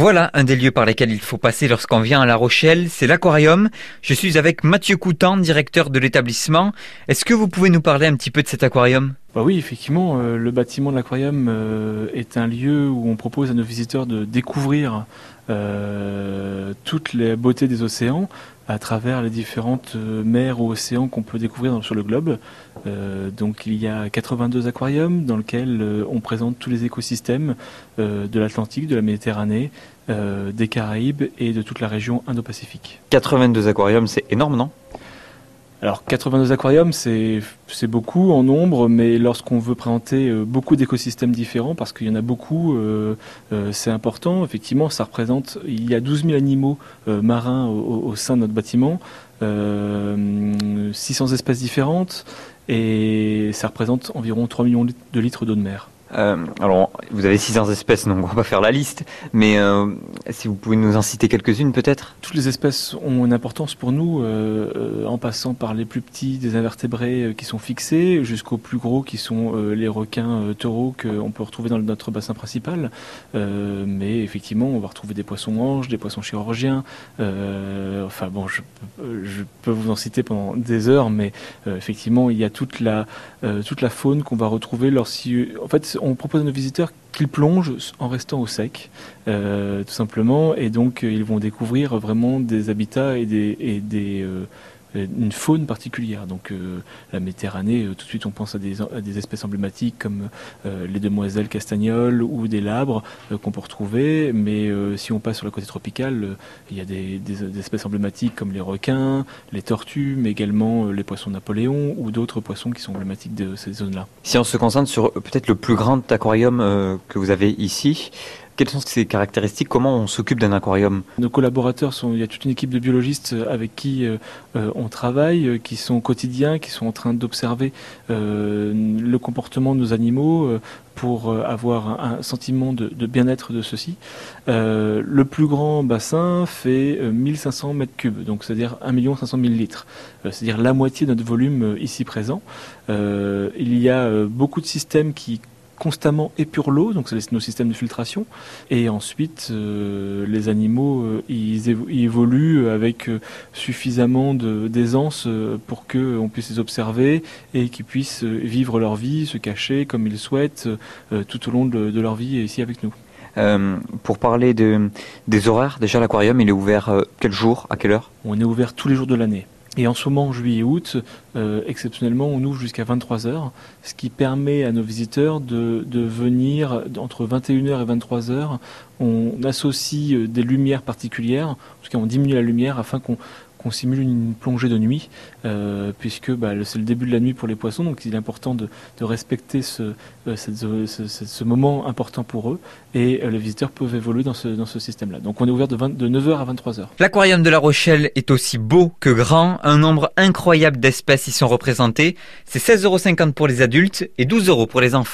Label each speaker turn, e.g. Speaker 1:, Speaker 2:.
Speaker 1: Voilà un des lieux par lesquels il faut passer lorsqu'on vient à La Rochelle, c'est l'aquarium. Je suis avec Mathieu Coutan, directeur de l'établissement. Est-ce que vous pouvez nous parler un petit peu de cet aquarium?
Speaker 2: Bah oui, effectivement, euh, le bâtiment de l'aquarium euh, est un lieu où on propose à nos visiteurs de découvrir euh, toutes les beautés des océans à travers les différentes mers ou océans qu'on peut découvrir sur le globe. donc il y a 82 aquariums dans lesquels on présente tous les écosystèmes de l'Atlantique, de la Méditerranée, des Caraïbes et de toute la région Indo-Pacifique.
Speaker 1: 82 aquariums, c'est énorme, non?
Speaker 2: Alors 82 aquariums, c'est beaucoup en nombre, mais lorsqu'on veut présenter euh, beaucoup d'écosystèmes différents, parce qu'il y en a beaucoup, euh, euh, c'est important. Effectivement, ça représente, il y a 12 000 animaux marins au, au, sein de notre bâtiment, 600 espèces différentes, et ça représente environ 3 millions de litres d'eau de mer.
Speaker 1: Euh, alors, vous avez 600 espèces, donc on va pas faire la liste, mais euh, si vous pouvez nous en citer quelques-unes peut-être?
Speaker 2: Toutes les espèces ont une importance pour nous, euh, en passant par les plus petits des invertébrés qui sont fixés, jusqu'aux plus gros qui sont les requins taureaux qu'on peut retrouver dans notre bassin principal. mais effectivement, on va retrouver des poissons anges, des poissons chirurgiens. enfin bon, je, peux vous en citer pendant des heures, mais effectivement, il y a toute la, toute la faune qu'on va retrouver lorsqu'il... En fait, on propose à nos visiteurs qu'ils plongent en restant au sec, euh, tout simplement, et donc euh, ils vont découvrir vraiment des habitats et des, euh, une faune particulière. Donc euh, la Méditerranée, euh, tout de suite on pense à des, espèces emblématiques comme les demoiselles castagnoles ou des labres qu'on peut retrouver, mais si on passe sur le côté tropical, il y a des, des, espèces emblématiques comme les requins, les tortues, mais également les poissons Napoléon ou d'autres poissons qui sont emblématiques de ces zones-là.
Speaker 1: Si on se concentre sur peut-être le plus grand aquarium que vous avez ici, quelles sont ces caractéristiques? Comment on s'occupe d'un aquarium?
Speaker 2: Nos collaborateurs sont, il y a toute une équipe de biologistes avec qui euh, euh, on travaille, euh, qui sont quotidiens, qui sont en train d'observer le comportement de nos animaux pour avoir un, sentiment de, bien-être de ceux-ci. le plus grand bassin fait 1500 mètres cubes, donc c'est-à-dire 1 500 000 litres, c'est-à-dire la moitié de notre volume ici présent. il y a beaucoup de systèmes qui constamment épure l'eau, donc c'est nos systèmes de filtration. Et ensuite, euh, les animaux, euh, ils, évoluent avec euh, suffisamment d'aisance pour qu'on puisse les observer et qu'ils puissent vivre leur vie, se cacher comme ils souhaitent tout au long de, leur vie ici avec nous.
Speaker 1: pour parler de, des horaires, déjà l'aquarium, il est ouvert quel jour, à quelle heure?
Speaker 2: On est ouvert tous les jours de l'année. Et en ce moment, en juillet et août, euh, exceptionnellement, on ouvre jusqu'à 23h, ce qui permet à nos visiteurs de, de venir entre 21h et 23h. On associe euh, des lumières particulières, en tout cas on diminue la lumière afin qu'on qu'on simule une plongée de nuit, euh, puisque bah, c'est le début de la nuit pour les poissons, donc il est important de, respecter ce, euh, ce, moment important pour eux, et euh, les visiteurs peuvent évoluer dans ce, système-là. Donc on est ouvert de, de 9h à 23h.
Speaker 1: L'aquarium de La Rochelle est aussi beau que grand, un nombre incroyable d'espèces y sont représentées, c'est 16,50€ pour les adultes et 12€ pour les enfants.